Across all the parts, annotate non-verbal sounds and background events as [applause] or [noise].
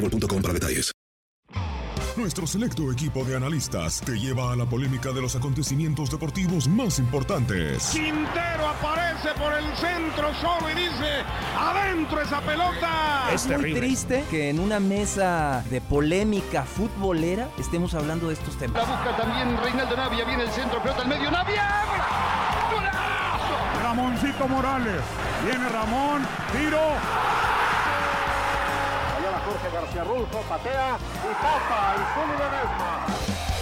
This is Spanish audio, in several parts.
boostmobile.com para detalles. Nuestro selecto equipo de analistas te lleva a la polémica de los acontecimientos deportivos más importantes. Quintero aparece por el centro solo y dice, adentro esa pelota. Es, muy triste que en una mesa de polémica futbolera estemos hablando de estos temas. La busca también Reinaldo Navia, viene el centro, pelota al medio, Navia. ¡Golazo! Ramoncito Morales, viene Ramón, tiro. Jorge García Rulfo patea y tapa el Zulu Ledesma.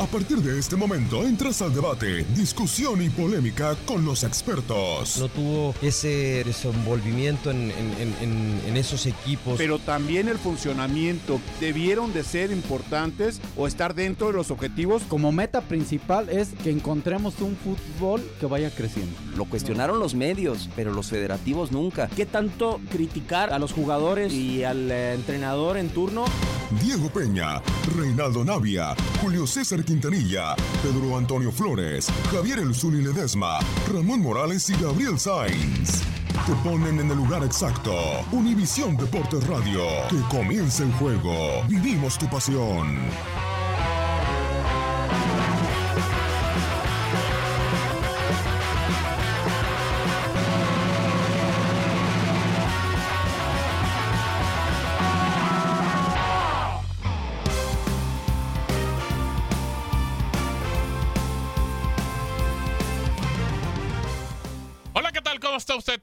A partir de este momento entras al debate, discusión y polémica con los expertos. No tuvo ese desenvolvimiento en, en, en, en, esos equipos. Pero también el funcionamiento debieron de ser importantes o estar dentro de los objetivos. Como meta principal es que encontremos un fútbol que vaya creciendo. Lo cuestionaron los medios, pero los federativos nunca. ¿Qué tanto criticar a los jugadores y al eh, entrenador en turno? Diego Peña, Reinaldo Navia, Julio César Quintanilla, Pedro Antonio Flores, Javier El Zuli Ledesma, Ramón Morales y Gabriel Sainz. Te ponen en el lugar exacto. Univisión Deportes Radio. Que comience el juego. Vivimos tu pasión.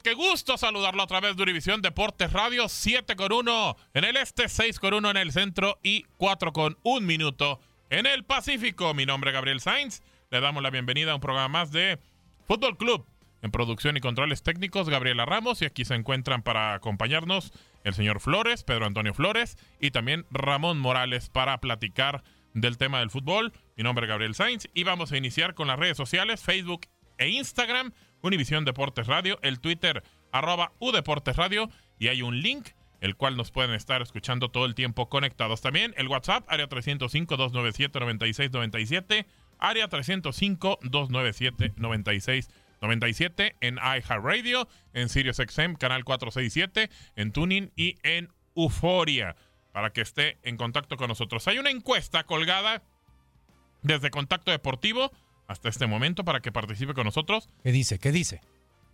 Qué gusto saludarlo a través de Univisión Deportes Radio 7 con 1 en el este, 6 con 1 en el centro y 4 con 1 minuto en el Pacífico. Mi nombre es Gabriel Sainz. Le damos la bienvenida a un programa más de Fútbol Club. En producción y controles técnicos, Gabriela Ramos. Y aquí se encuentran para acompañarnos el señor Flores, Pedro Antonio Flores y también Ramón Morales para platicar del tema del fútbol. Mi nombre es Gabriel Sainz y vamos a iniciar con las redes sociales, Facebook e Instagram. Univisión Deportes Radio, el Twitter arroba Udeportes Radio y hay un link el cual nos pueden estar escuchando todo el tiempo conectados. También el WhatsApp, área 305-297-9697, área 305-297-9697 en iHeartRadio, en SiriusXM, canal 467, en Tuning y en Euforia, para que esté en contacto con nosotros. Hay una encuesta colgada desde Contacto Deportivo hasta este momento para que participe con nosotros. ¿Qué dice? ¿Qué dice?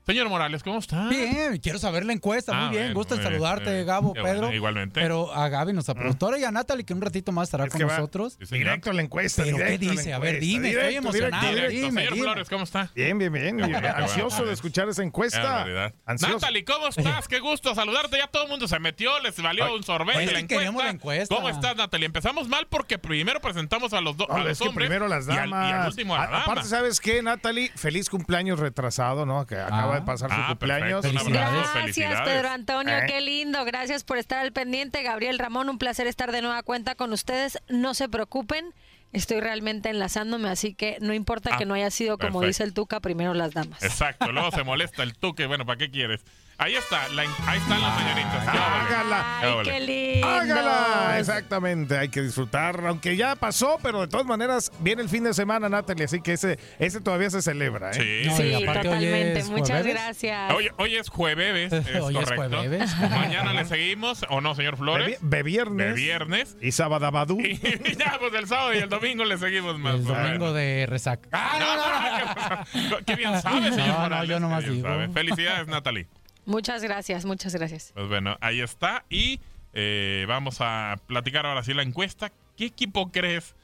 Señor Morales, ¿cómo está? Bien, quiero saber la encuesta. Ah, muy bien, bueno, bien, saludarte, bien. Gabo, Pedro. bueno, igualmente. Pero a Gaby, nuestra productora, y a Natalie, que un ratito más estará Es con va nosotros. Señor. Directo a la encuesta. ¿Pero qué directo la dice? A ver, dime, estoy emocionado. Directo, Dime, señor dime. Flores, ¿cómo está? Bien, bien, bien. Qué Ansioso bueno. de escuchar esa encuesta. Natalie, ¿cómo estás? Qué gusto saludarte. Ya todo el mundo se metió, les valió un sorbete Oye, la encuesta. la encuesta. ¿Cómo estás, Natalie? Empezamos mal porque primero presentamos a los, dos No, es que hombres primero las y al- damas. Y al, último a la A- Aparte, dama. ¿sabes qué, Natalie? Feliz cumpleaños retrasado, ¿no? Que acaba acaba de pasar su Ah, cumpleaños. perfecto, un abrazo, Gracias, felicidades. Pedro Antonio, Eh. qué lindo. Gracias por estar al pendiente. Gabriel Ramón, un placer estar de nueva cuenta con ustedes. No se preocupen, estoy realmente enlazándome, así que no importa Ah, que no haya sido como perfecto. dice el Tuca, primero las damas. Exacto, luego se molesta el tuque. Bueno, ¿para qué quieres? Ahí está, la- ahí están las mañanitas. Hágala. ¿Qué lindo. Hágala, exactamente, hay que disfrutar, aunque ya pasó, pero de todas maneras viene el fin de semana, Natalie, así que ese, ese todavía se celebra, ¿eh? Sí, No, Sí, y totalmente. Muchas jueves. gracias. Hoy, hoy es jueves, [laughs] es Hoy es jueves. [laughs] Mañana le seguimos, ¿o no, señor Flores? Be, be viernes. De viernes. Y sábado abadú. [laughs] Y ya, pues el sábado y el domingo le seguimos más. El domingo de resaca. Ah, no, no, no. Qué bien sabe, señor No, no, yo nomás digo. sabe. Felicidades, Natalie. Muchas gracias, muchas gracias. Pues bueno, ahí está. Y eh, vamos a platicar ahora sí la encuesta. ¿Qué equipo crees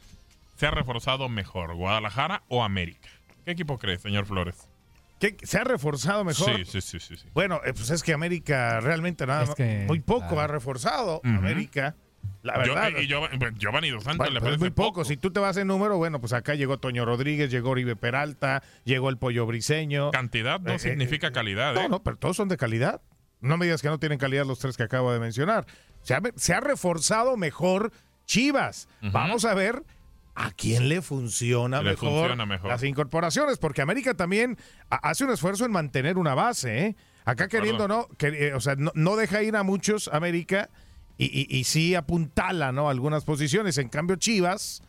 se ha reforzado mejor, Guadalajara o América? ¿Qué equipo crees, señor Flores? ¿Qué, ¿Se ha reforzado mejor? Sí, sí, sí, sí. sí. Bueno, eh, pues es que América realmente nada Es más- que, muy poco claro. ha reforzado Ujú. América. La Yo- verdad. y Giovanni, bueno, Giovanni Dos Santos le pues es parece muy poco. Si tú te vas en número, bueno, pues acá llegó Toño Rodríguez, llegó Oribe Peralta, llegó el Pollo Briseño. Cantidad no Eh, eh, significa calidad, No, ¿eh? no, pero todos son de calidad. No me digas que no tienen calidad los tres que acabo de mencionar. Se ha, se ha reforzado mejor Chivas. Vamos a ver a quién le funciona, Le mejor, funciona mejor. las incorporaciones, porque América también ha- hace un esfuerzo en mantener una base. ¿eh? Acá queriendo, ¿no? Que, eh, o sea, no, no deja ir a muchos América y, y- y sí apuntala, ¿no? Algunas posiciones. En cambio, Chivas.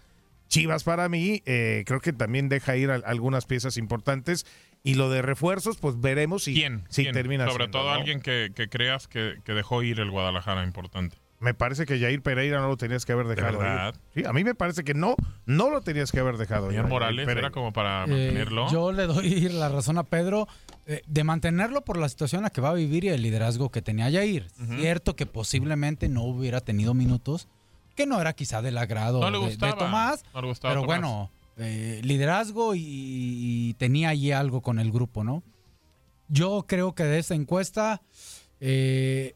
Chivas para mí, eh, creo que también deja ir a- algunas piezas importantes. Y lo de refuerzos, pues veremos si, ¿Quién? si ¿Quién? termina Sobre siendo, todo ¿no? alguien que, que creas que, que dejó ir el Guadalajara, importante. Me parece que Jair Pereira no lo tenías que haber dejado verdad? ir. Sí, a mí me parece que no, no lo tenías que haber dejado. Señor Jair Morales, Pereira. era como para Eh, mantenerlo. yo le doy [laughs] la razón a Pedro eh, de mantenerlo por la situación en la que va a vivir y el liderazgo que tenía Jair. Cierto que posiblemente no hubiera tenido minutos, que no era quizá del agrado No le de- Tomás, no le gustaba pero Tomás. bueno, eh, liderazgo y, y tenía allí algo con el grupo, ¿no? Yo creo que de esta encuesta, eh,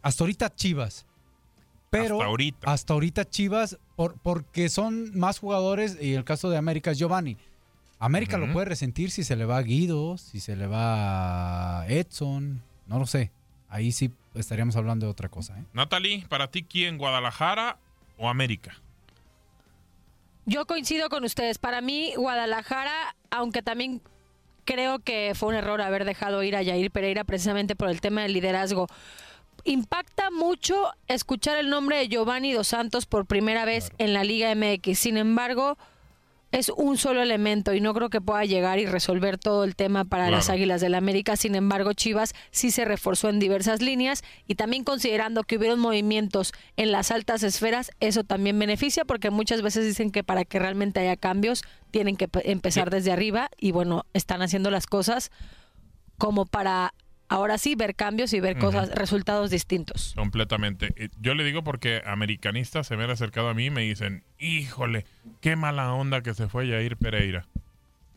hasta ahorita Chivas. Pero Hasta ahorita. hasta ahorita Chivas, por, porque son más jugadores, y el caso de América es Giovanni. América lo puede resentir si se le va a Guido, si se le va a Edson, no lo sé. Ahí sí estaríamos hablando de otra cosa. ¿eh? Natalie, para ti, ¿quién? ¿Guadalajara o América? Yo coincido con ustedes. Para mí, Guadalajara, aunque también creo que fue un error haber dejado ir a Yair Pereira precisamente por el tema del liderazgo. Impacta mucho escuchar el nombre de Giovanni Dos Santos por primera vez en la Liga MX. Sin embargo, es un solo elemento y no creo que pueda llegar y resolver todo el tema para Claro. las Águilas del América. Sin embargo, Chivas sí se reforzó en diversas líneas y también considerando que hubieron movimientos en las altas esferas, eso también beneficia porque muchas veces dicen que para que realmente haya cambios tienen que pe- empezar desde arriba y bueno, están haciendo las cosas como para ahora sí ver cambios y ver cosas, resultados distintos. Completamente. Yo le digo porque americanistas se me han acercado a mí y me dicen, híjole, qué mala onda que se fue Jair Pereira.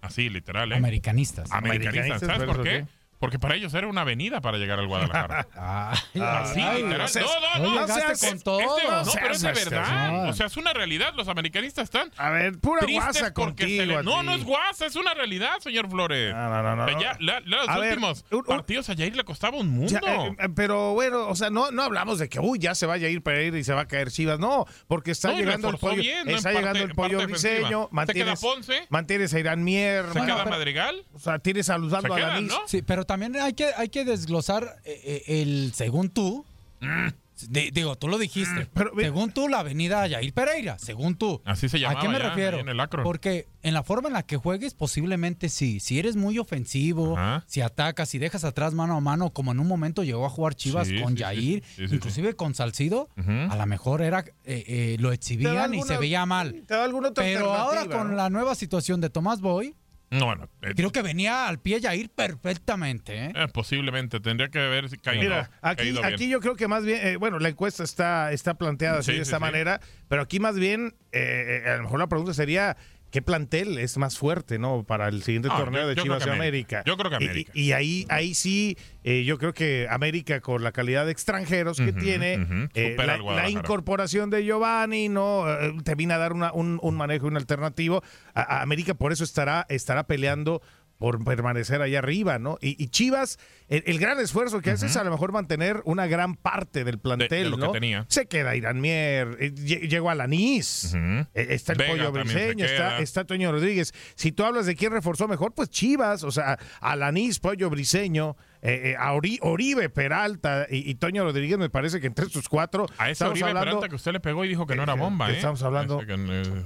Así, literal, ¿eh? Americanistas. Americanistas. ¿Sabes ¿pero por qué? qué? Porque para ellos era una avenida para llegar al Guadalajara. [laughs] Así, ay, literal. o sea, no, no, no. Es- con es- todo. es de- no, pero es de seas verdad. O sea, es una realidad. Los americanistas están. A ver, pura guasa porque se contigo le- No, no es guasa, es una realidad, señor Flores. No, no, no, no, ya, la- la- los A ver, últimos un- partidos a Jair le costaba un mundo. Ya, eh, eh, pero bueno, o sea, no, no hablamos de que uy, ya se vaya a ir Pereira y se va a caer Chivas. No, porque está No, llegando el pollo, está parte- llegando el pollo briseño, Se queda mantienes, Ponce. mantienes a Irán Mier, Se queda Madrigal. o sea, tienes saludando a. ¿no? Sí, pero también hay que, hay que desglosar eh, eh, el según tú. Mm. Di- digo, tú lo dijiste. según tú, la avenida Yair Pereira. Según tú. Así se ¿A llamaba qué me ya, refiero? en el Akron. Porque en la forma en la que juegues, posiblemente sí. Si eres muy ofensivo, si atacas, si dejas atrás mano a mano, como en un momento llegó a jugar Chivas Sí, con sí. Yair, Sí, sí, inclusive con Salcido, a lo mejor era eh, eh, lo exhibían y alguna- se veía mal. Te da alguna otra Pero ahora con ¿no? la nueva situación de Tomás Boy, No, bueno. eh, creo que venía al pie Yair perfectamente. ¿eh? eh, posiblemente. Tendría que haber caído, Mira, aquí, caído bien. aquí yo creo que más bien, eh, bueno, la encuesta está, está planteada así Sí, de sí, esta sí. manera, pero aquí más bien, a lo mejor la pregunta sería, ¿qué plantel es más fuerte, no, para el siguiente Ah, torneo yo- de yo Chivas y América. América? Yo creo que América. Y, ahí, ahí sí, eh, yo creo que América con la calidad de extranjeros que tiene, eh, la, incorporación de Giovanni, no, Eh, te viene a dar una- un, un manejo, un alternativo. A, a América por eso estará, estará peleando por permanecer allá arriba, ¿no? Y, y Chivas, el, el gran esfuerzo que hace es a lo mejor mantener una gran parte del plantel, de lo que ¿no? tenía. Se queda Irán Mier, eh, lle- llegó Alanis, eh, está el Vega Pollo Briseño, está, está Toño Rodríguez. Si tú hablas de quién reforzó mejor, pues Chivas, o sea, Alanis, Pollo Briseño, eh, eh, a Ori- Oribe Peralta y, y Toño Rodríguez, me parece que entre sus cuatro. A ese estamos Oribe hablando- Peralta que usted le pegó y dijo que no era bomba, ¿eh? estamos hablando- eh.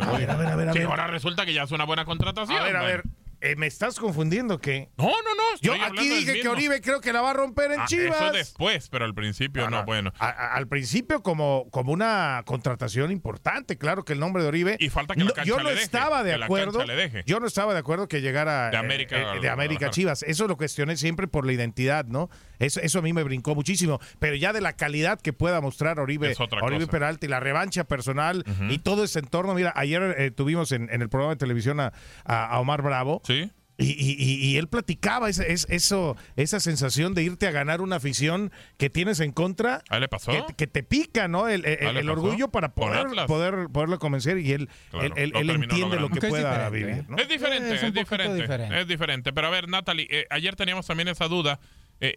A ver, a ver, a ver, ahora resulta que ya es una buena contratación. A ver, a ver, eh, me estás confundiendo que. No, no, no. Yo aquí dije que. Oribe creo que la va a romper en Ah, Chivas. Eso después, pero al principio no, bueno. A- a- al principio como, como una contratación importante, claro que el nombre de Oribe. Y falta que la No, cancha yo le no deje, estaba de acuerdo. le. Yo no estaba de acuerdo que llegara De eh, América eh, de América. Chivas. Eso lo cuestioné siempre por la identidad, ¿no? Eso, eso a mí me brincó muchísimo. Pero ya de la calidad que pueda mostrar Oribe, Oribe. Peralta y la revancha personal y todo ese entorno. Mira, ayer eh, tuvimos en, en el programa de televisión a Omar Bravo. Sí. Y, y- y- y él platicaba ese- es- eso, esa sensación de irte a ganar una afición que tienes en contra. ¿A él le pasó? Que, que te pica, ¿no? El, el- orgullo para poder, poder poderlo convencer y él, Claro, él, él- lo él terminó entiende lo que Aunque es pueda vivir, ¿eh? ¿no? Es diferente, Es es, diferente. es diferente. Pero a ver, Natalie, eh, ayer teníamos también esa duda eh,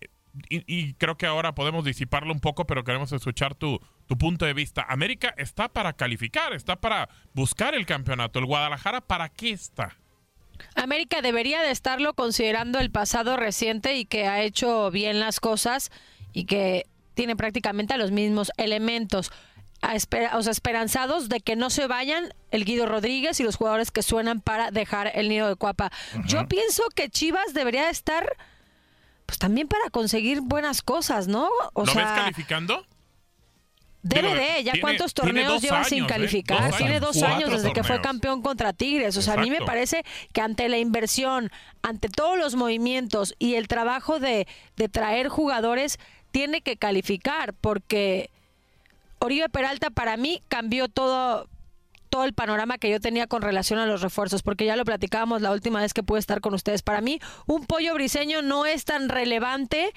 y, y creo que ahora podemos disiparlo un poco, pero queremos escuchar tu, tu punto de vista. América está para calificar, está para buscar el campeonato. ¿El Guadalajara para qué está? América debería de estarlo considerando el pasado reciente y que ha hecho bien las cosas y que tiene prácticamente los mismos elementos. A esper- o sea, esperanzados de que no se vayan el Guido Rodríguez y los jugadores que suenan para dejar el nido de Cuapa. Yo pienso que Chivas debería de estar pues también para conseguir buenas cosas, ¿no? O ¿Lo sea, ves calificando? De, ya tiene- cuántos torneos lleva sin ¿eh? calificar. Dos tiene dos años desde que fue campeón contra Tigres. O sea, a mí me parece que ante la inversión, ante todos los movimientos y el trabajo de, de traer jugadores, tiene que calificar porque Oribe Peralta para mí cambió todo todo el panorama que yo tenía con relación a los refuerzos, porque ya lo platicábamos la última vez que pude estar con ustedes. Para mí, un pollo briseño no es tan relevante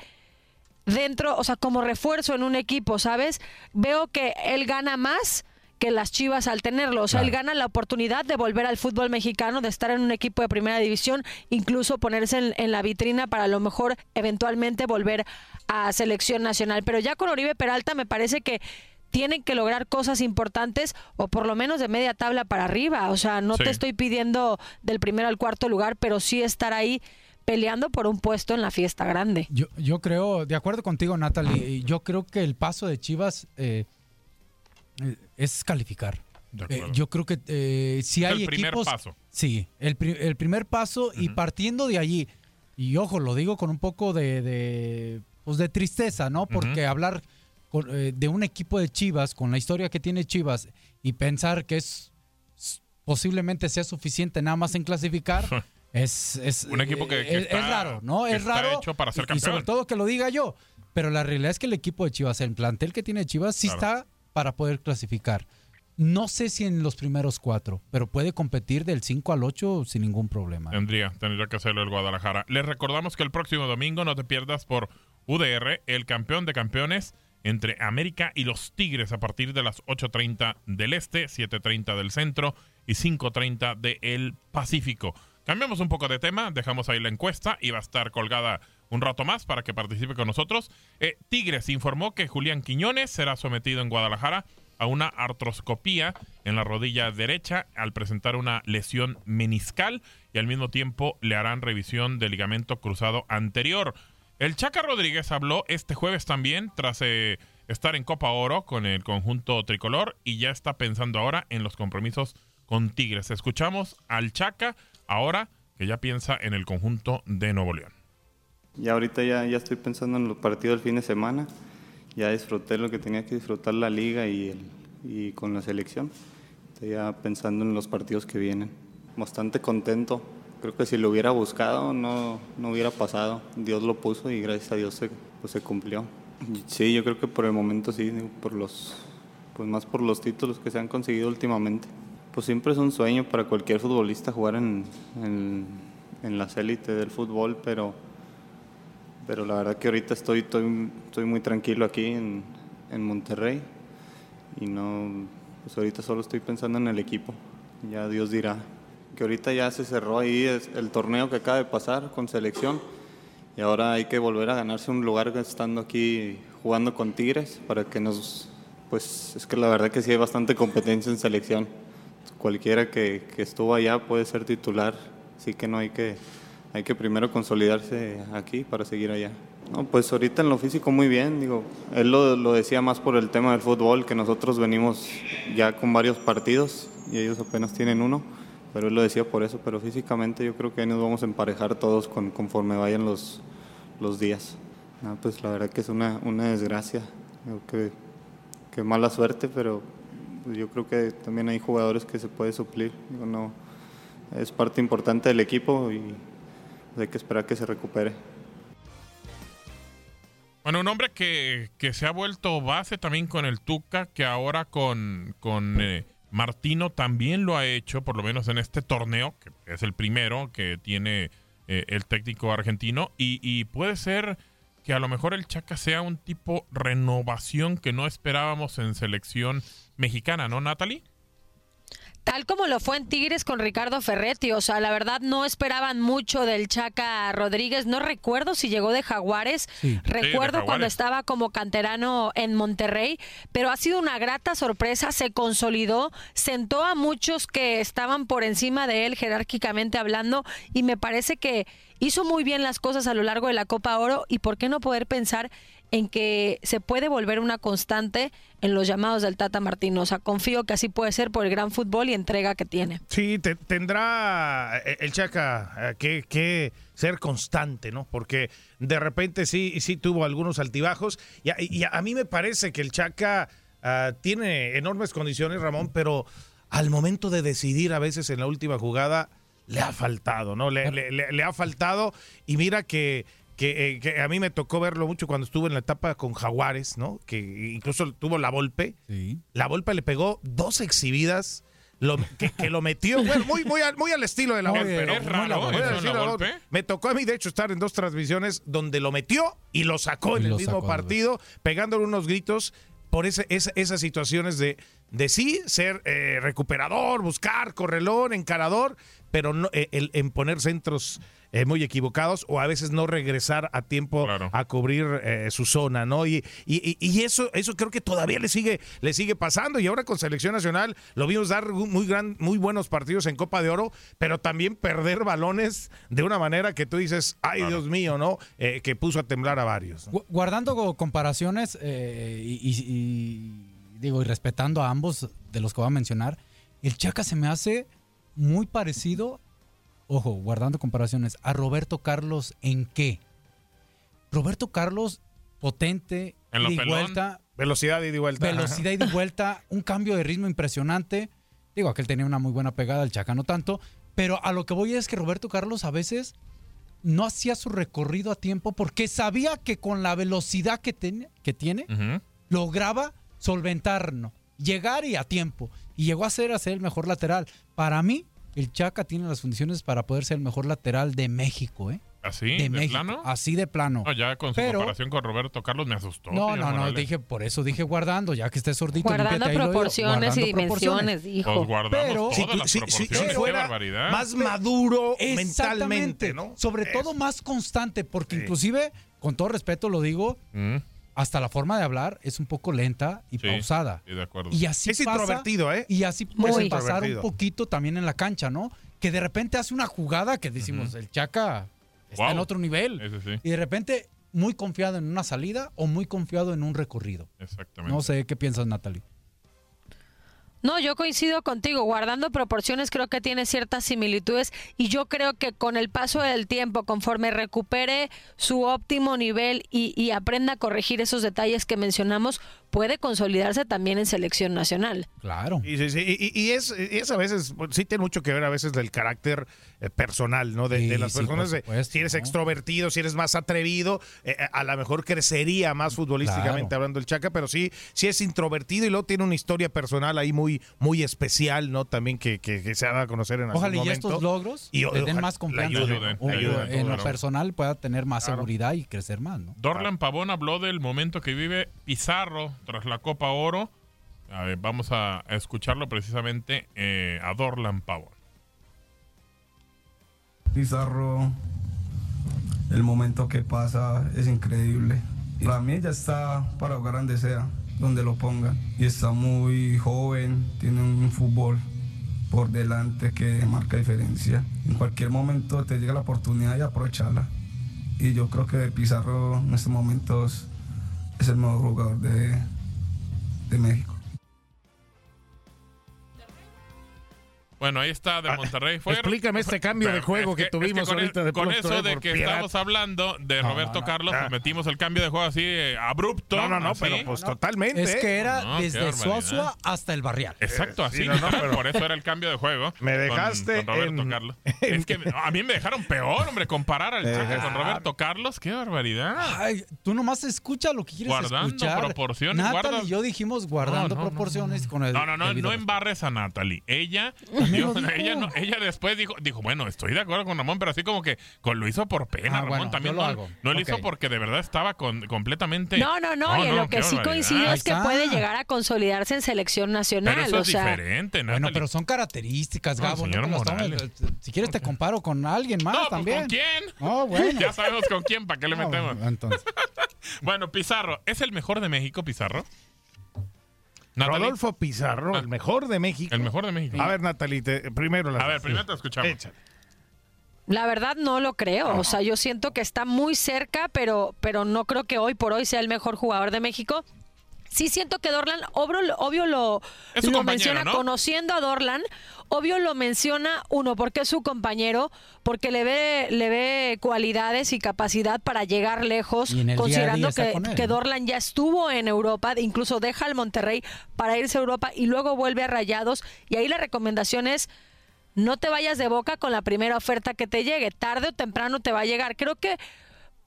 dentro, o sea, como refuerzo en un equipo, ¿sabes? Veo que él gana más que las Chivas al tenerlo, o sea, él gana la oportunidad de volver al fútbol mexicano, de estar en un equipo de primera división, incluso ponerse en, en la vitrina para a lo mejor eventualmente volver a selección nacional. Pero ya con Oribe Peralta me parece que tienen que lograr cosas importantes o por lo menos de media tabla para arriba. O sea, no Sí. te estoy pidiendo del primero al cuarto lugar, pero sí estar ahí peleando por un puesto en la fiesta grande. Yo, yo creo, de acuerdo contigo, Natalie, yo creo que el paso de Chivas eh, eh, es calificar. De Eh, yo creo que eh, si Es hay el primer equipos. paso. Sí, el, pri- el primer paso y partiendo de allí. Y ojo, lo digo con un poco de, de, pues de tristeza, ¿no? Porque hablar con- eh, de un equipo de Chivas, con la historia que tiene Chivas, y pensar que es posiblemente sea suficiente nada más en clasificar, [laughs] es, es, Un equipo que- que es, está- es raro, ¿no? que Es está raro. hecho para ser y- y sobre todo que lo diga yo. Pero la realidad es que el equipo de Chivas, el plantel que tiene Chivas, sí Claro. está para poder clasificar. No sé si en los primeros cuatro, pero puede competir del 5 al 8 sin ningún problema. Tendría, tendría que hacerlo el Guadalajara. Les recordamos que el próximo domingo no te pierdas por UDR, el campeón de campeones entre América y los Tigres a partir de las 8.30 del Este, 7.30 del Centro y 5.30 del Pacífico. Cambiamos un poco de tema, dejamos ahí la encuesta y va a estar colgada un rato más para que participe con nosotros. Eh, Tigres informó que Julián Quiñones será sometido en Guadalajara a una artroscopía en la rodilla derecha al presentar una lesión meniscal y al mismo tiempo le harán revisión del ligamento cruzado anterior. El Chaca Rodríguez habló este jueves también tras eh, estar en Copa Oro con el conjunto tricolor y ya está pensando ahora en los compromisos con Tigres. Escuchamos al Chaca ahora que ya piensa en el conjunto de Nuevo León. Ya ahorita ya, ya estoy pensando en los partidos del fin de semana. Ya disfruté lo que tenía que disfrutar la liga y, el- y con la selección. Estoy ya pensando en los partidos que vienen. Bastante contento. Creo que si lo hubiera buscado no, no hubiera pasado. Dios lo puso y gracias a Dios se, pues, se cumplió. Y Sí, yo creo que por el momento sí, por los, pues más por los títulos que se han conseguido últimamente. Pues siempre es un sueño para cualquier futbolista jugar en, en, en las élites del fútbol, pero pero la verdad que ahorita estoy, estoy, estoy muy tranquilo aquí en, en Monterrey y no, pues ahorita solo estoy pensando en el equipo, ya Dios dirá. que ahorita ya se cerró ahí el torneo que acaba de pasar con selección y ahora hay que volver a ganarse un lugar estando aquí jugando con Tigres para que nos, pues es que la verdad que sí hay bastante competencia en selección. Cualquiera que, que estuvo allá puede ser titular, así que no hay que, hay que primero consolidarse aquí para seguir allá. No, pues ahorita en lo físico muy bien, digo, él lo, lo decía más por el tema del fútbol, que nosotros venimos ya con varios partidos y ellos apenas tienen uno, pero él lo decía por eso, pero físicamente yo creo que ahí nos vamos a emparejar todos con, conforme vayan los, los días. No, pues la verdad que es una, una desgracia, que, que mala suerte, pero pues yo creo que también hay jugadores que se puede suplir, no, es parte importante del equipo y hay que esperar que se recupere. Bueno, un hombre que, que se ha vuelto base también con el Tuca, que ahora con, con eh, Martino también lo ha hecho, por lo menos en este torneo, que es el primero que tiene eh, el técnico argentino, y, y puede ser que a lo mejor el Chaca sea un tipo renovación que no esperábamos en selección mexicana, ¿no, Natalie? Tal como lo fue en Tigres con Ricardo Ferretti, o sea, la verdad no esperaban mucho del Chaca Rodríguez, no recuerdo si llegó de Jaguares, recuerdo Jaguares. cuando estaba como canterano en Monterrey, pero ha sido una grata sorpresa, se consolidó, sentó a muchos que estaban por encima de él jerárquicamente hablando y me parece que hizo muy bien las cosas a lo largo de la Copa Oro y por qué no poder pensar en que se puede volver una constante en los llamados del Tata Martino. O sea, confío que así puede ser por el gran fútbol y entrega que tiene. Sí, te- tendrá eh, el Chaca eh, que, que ser constante, ¿no? Porque de repente sí, sí tuvo algunos altibajos. Y a, y a mí me parece que el Chaca ah, tiene enormes condiciones, Ramón, pero al momento de decidir a veces en la última jugada le ha faltado, ¿no? Le, le- le- le ha faltado y mira que, que, eh, que a mí me tocó verlo mucho cuando estuvo en la etapa con Jaguares, ¿no? Que incluso tuvo la Volpe. La Volpe le pegó dos exhibidas. Lo, que, que lo metió, [laughs] bueno, muy, muy, al, muy al estilo de la Volpe, Volpe. Volpe. Me tocó a mí, de hecho, estar en dos transmisiones donde lo metió y lo sacó en el mismo sacó, partido, pegándole unos gritos por esa- esas situaciones de, de sí ser eh, recuperador, buscar, correlón, encarador, pero no, eh, el, en poner centros eh, muy equivocados o a veces no regresar a tiempo a cubrir eh, su zona, ¿no? Y, y, y- eso, eso creo que todavía le sigue, le sigue pasando. Y ahora con selección nacional lo vimos dar muy, gran, muy buenos partidos en Copa de Oro, pero también perder balones de una manera que tú dices, ay Dios mío, ¿no? Eh, que puso a temblar a varios. Guardando co- comparaciones eh, y, y- y, digo y respetando a ambos de los que voy a mencionar, el Chaca se me hace muy parecido, ojo, guardando comparaciones, a Roberto Carlos en qué. Roberto Carlos potente, En pelón. vuelta, Velocidad ida y vuelta. velocidad y de vuelta, un cambio de ritmo impresionante. Digo, aquel tenía una muy buena pegada, el Chaca no tanto, pero a lo que voy es que Roberto Carlos a veces no hacía su recorrido a tiempo porque sabía que con la velocidad que, tiene- que tiene, lograba solventar, ¿no? llegar y a tiempo. Y llegó a ser, a ser el mejor lateral. Para mí, el Chaca tiene las condiciones para poder ser el mejor lateral de México, ¿eh? ¿Así? de, ¿De, México. plano? Así de plano. No, ya con su Pero- comparación con Roberto Carlos me asustó. No, no, no, Morales. dije, por eso dije guardando, ya que esté sordito. Guardando ahí proporciones y dimensiones, dijo. Pues guardamos Pero- todas Si tú- las si- si- proporciones. si Qué fuera barbaridad. Más maduro mentalmente, ¿no? Sobre todo más constante, porque inclusive, con todo respeto lo digo, Mm. Hasta la forma de hablar es un poco lenta y Sí, pausada. estoy de acuerdo. Y así Es pasa- introvertido, ¿eh? Y así puede pasar un poquito también en la cancha, ¿no? Que de repente hace una jugada que decimos, el Chaca está Wow. en otro nivel. Ese sí. Y de repente muy confiado en una salida o muy confiado en un recorrido. Exactamente. No sé qué piensas, Natalie. No, yo coincido contigo. Guardando proporciones, creo que tiene ciertas similitudes y yo creo que con el paso del tiempo, conforme recupere su óptimo nivel y, y aprenda a corregir esos detalles que mencionamos, puede consolidarse también en selección nacional. Claro. Y, sí, sí, y- y- es, y es a veces, pues, sí tiene mucho que ver a veces del carácter eh, personal, ¿no? De, Sí, de las sí, personas, supuesto, si eres ¿no? extrovertido, si eres más atrevido, eh, a lo mejor crecería más futbolísticamente Claro. hablando el Chaca, pero sí, sí es introvertido y luego tiene una historia personal ahí muy, muy especial, ¿no? También que, que- que se ha dado a conocer en algún Ojalá y estos logros Y le den ojalá más confianza. ayuden, o- le ayuden, en lo claro. personal pueda tener más seguridad y crecer más, ¿no? Dorlan Pavón habló del momento que vive Pizarro tras la Copa Oro. Vamos a, a escucharlo precisamente eh, a Dorlan Pavón. Pizarro, el momento que pasa es increíble. Para mí ya está para jugar donde sea, donde lo pongan. Y está muy joven, tiene un fútbol por delante que marca diferencia. En cualquier momento te llega la oportunidad y aprovecharla. Y yo creo que Pizarro en estos momentos es el mejor jugador de, de México. Bueno, ahí está de Monterrey. Fue, explícame este cambio de juego es que tuvimos con, ahorita de Con eso eh, de que piedad. estamos hablando de No, Roberto no, no. Carlos, Ah. pues metimos el cambio de juego así eh, abrupto. No, no, no, así. pero pues totalmente. Es que era desde. Suazua hasta el Barrial. Exacto, Eh, así. sí, no, no, pero- Por eso era el cambio de juego. Me dejaste Con, Roberto en- Carlos. [laughs] Es que a mí me dejaron peor, hombre, comparar al Chaca con Roberto Carlos. Qué barbaridad. Ay, tú nomás escucha lo que quieres Guardando escuchar. proporciones, Natalie guarda- y yo dijimos guardando proporciones con el No, no, no, no embarres a Natalie. Ella, [laughs] También yo- lo dijo. ella, no- ella después dijo, dijo, bueno, estoy de acuerdo con Ramón, pero así como que con, lo hizo por pena, Ah, Ramón. bueno, También yo lo no, hago. no lo hizo porque de verdad estaba con, completamente. No, no, no, y en lo que sí coincido es que puede llegar a consolidarse en selección nacional. Pero eso o es sea, diferente, Bueno, pero son características, Gabo. tomes. Morales. Si quieres te comparo con alguien más No, pues, también. ¿con quién? Oh, bueno. Ya sabemos con quién, ¿para qué le metemos? entonces. [laughs] Bueno, Pizarro, ¿es el mejor de México, Pizarro? Natalie, Rodolfo Pizarro, el mejor de México. El mejor de México. A ver, Natalie, te- primero la A ver, primero te escuchamos. Échale. La verdad no lo creo. O sea, yo siento que está muy cerca, pero, pero no creo que hoy por hoy sea el mejor jugador de México. Sí siento que Dorlan, obvio, obvio lo, menciona ¿no? conociendo a Dorlan, obvio lo menciona uno porque es su compañero, porque le ve le ve cualidades y capacidad para llegar lejos, el día considerando día que, con. Dorlan ya estuvo en Europa, incluso deja al Monterrey para irse a Europa y luego vuelve a Rayados y ahí la recomendación es no te vayas de boca con la primera oferta que te llegue. Tarde o temprano te va a llegar. Creo que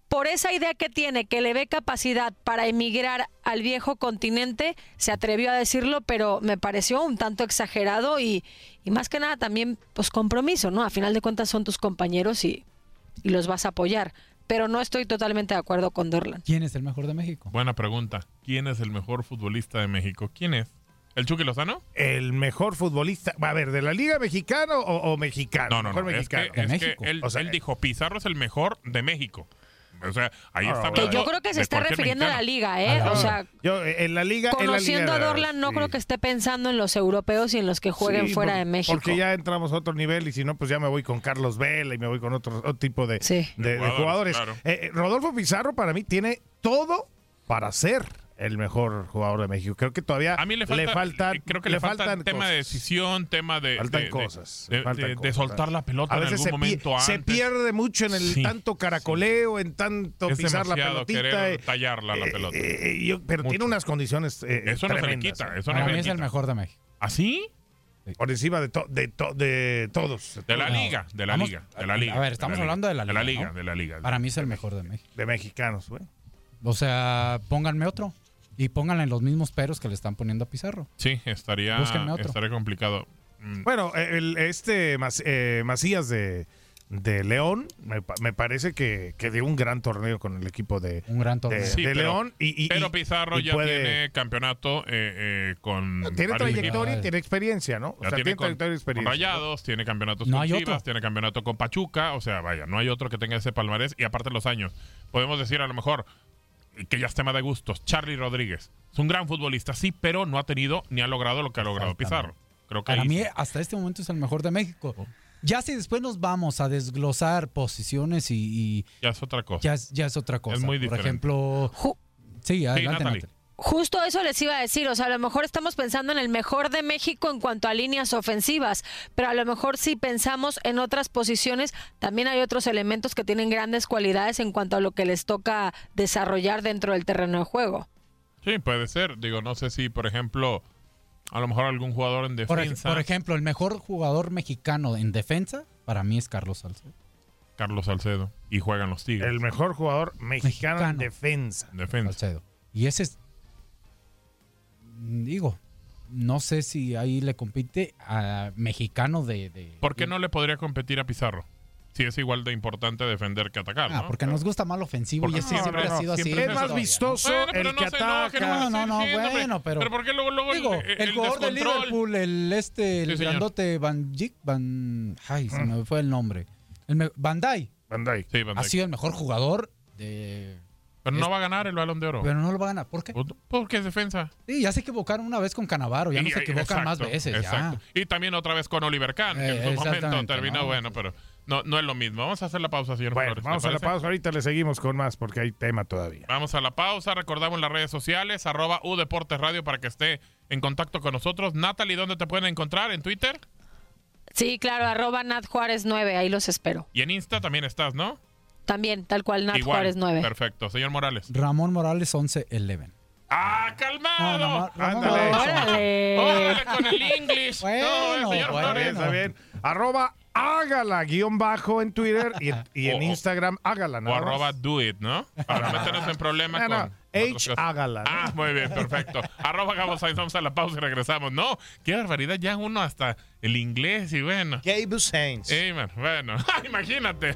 por esa idea que tiene, que le ve capacidad para emigrar al viejo continente, se atrevió a decirlo, pero me pareció un tanto exagerado y, y más que nada también, pues compromiso, ¿no? A final de cuentas son tus compañeros y, y los vas a apoyar. Pero no estoy totalmente de acuerdo con Dorlan. ¿Quién es el mejor de México? Buena pregunta. ¿Quién es el mejor futbolista de México? ¿Quién es? ¿El Chucky Lozano? El mejor futbolista, a ver, ¿de la Liga Mexicana o, o mexicano? No, no, Mejor no. Es que, mexicano. es que él, O sea, él dijo, Pizarro es el mejor de México. O sea, ahí está bueno. hablando Que yo creo que se está refiriendo a la liga, ¿eh? Ah, O sea, yo en la liga, en la conociendo liga, a Dorlan, no sí. creo que esté pensando en los europeos y en los que jueguen Sí, fuera por- de México. Porque ya entramos a otro nivel y si no, pues ya me voy con Carlos Vela y me voy con otro, otro tipo de, de- de Jugadores, jugadores. claro. Eh, eh, Rodolfo Pizarro para mí tiene todo para ser el mejor jugador de México. Creo que todavía A mí le falta, faltan, eh, creo que le, falta faltan tema de decisión, tema de, Faltan de- cosas, de, faltan de- de cosas. soltar la pelota A en veces algún se, pi- momento se antes. pierde mucho en el Sí, tanto caracoleo, en tanto Es pisar la pelotita. querer eh, tallarla la eh, pelota. eh, yo- pero tiene unas condiciones eh, Eso no se le quita, eso no Para se mí le es el mejor de México. ¿Así? Por encima de, to- de, to- de todos. De la liga, de la Vamos- liga, de la liga. A ver, estamos hablando de la liga. De la ¿no? liga, de la liga. Para mí es el mejor de México. De mexicanos, güey. O sea, pónganme otro. Y pónganle los mismos peros que le están poniendo a Pizarro. Sí, estaría, otro. estaría complicado. Mm, Bueno, el, este eh, Macías de, de León me, pa- me parece que, que dio un gran torneo con el equipo de, Un gran torneo. de, Sí, de pero- León. Y, y- pero Pizarro y ya puede- tiene campeonato eh, eh, con. Tiene trayectoria y tiene experiencia, ¿no? O sea, tiene tiene con, trayectoria y con experiencia. Rayados, tiene campeonatos No con hay Chivas, otro. tiene campeonato con Pachuca, o sea, vaya, no hay otro que tenga ese palmarés y aparte los años. Podemos decir a lo mejor que ya es tema de gustos, Charlie Rodríguez. Es un gran futbolista, sí, pero no ha tenido ni ha logrado lo que ha logrado Pizarro. Creo que Para ahí mí, sí. hasta este momento es el mejor de México. Oh. Ya si después nos vamos a desglosar posiciones y, y ya es otra cosa. ya, es, ya es otra cosa. muy Por diferente. ejemplo, sí, adelante, Natalie. Natalie. Justo eso les iba a decir, o sea, a lo mejor estamos pensando en el mejor de México en cuanto a líneas ofensivas, pero a lo mejor si pensamos en otras posiciones, también hay otros elementos que tienen grandes cualidades en cuanto a lo que les toca desarrollar dentro del terreno de juego. Sí, puede ser. Digo, no sé si, por ejemplo, a lo mejor algún jugador en defensa. por ejemplo, el mejor jugador mexicano en defensa para mí es Carlos Salcedo. Carlos Salcedo. Y juegan los Tigres. El mejor jugador mexicano, en defensa. defensa. Salcedo. Y ese es, digo, no sé si ahí le compite a mexicano de... de- ¿Por qué no le podría competir a Pizarro? Si es igual de importante defender que atacar, Ah, ¿no? porque nos gusta más lo ofensivo Porque y ese siempre- siempre, no, ha sido así. siempre Es es más historia, ¿no? vistoso Bueno, el no que ataca. No, no, no, bueno, pero- Pero ¿por qué luego, luego Digo, el, el, jugador de? Liverpool, el este, el Sí, grandote Van Dijk, Van... Ay, se me fue el nombre. El me- Van Dijk Van Dijk. Sí, Van ha sido el mejor jugador de... Pero no va a ganar el balón de oro. Pero no lo va a ganar. ¿Por qué? Porque es defensa. Sí, ya se equivocaron una vez con Canavaro, ya no Y- se equivocan más veces. exacto. Y también otra vez con Oliver Kahn, que Eh, en su momento exactamente, terminó no. bueno, pero no, no es lo mismo. Vamos a hacer la pausa, señor Bueno, Flores. ¿te vamos a la pausa. Ahorita le seguimos con más porque hay tema todavía. Vamos a la pausa. Recordamos las redes sociales, arroba U Deportes Radio para que esté en contacto con nosotros. Natalie, ¿dónde te pueden encontrar? ¿En Twitter? Sí, claro, arroba Nat Juárez 9, ahí los espero. Y en Insta también estás, ¿no? También, tal cual, Nat Igual. Juárez 9. Perfecto. Señor Morales. Ramón Morales 11-11. ¡Ah, calmado! No, no, Ramón Ándale. órale. ¡Órale con el English! Bueno, no, señor bueno. Flores. Está bien. Arroba hágala guion bajo en Twitter y, y en O- Instagram hágala. O nada más. arroba do it, ¿no? Para no meternos en problemas No, no, con... H hágala. ¿no? Ah, muy bien, perfecto. Arroba Gabo Sainz, vamos a la pausa y regresamos. No, qué barbaridad, ya uno hasta el inglés y bueno. Gabe Sainz. Ey, man, bueno, [laughs] imagínate.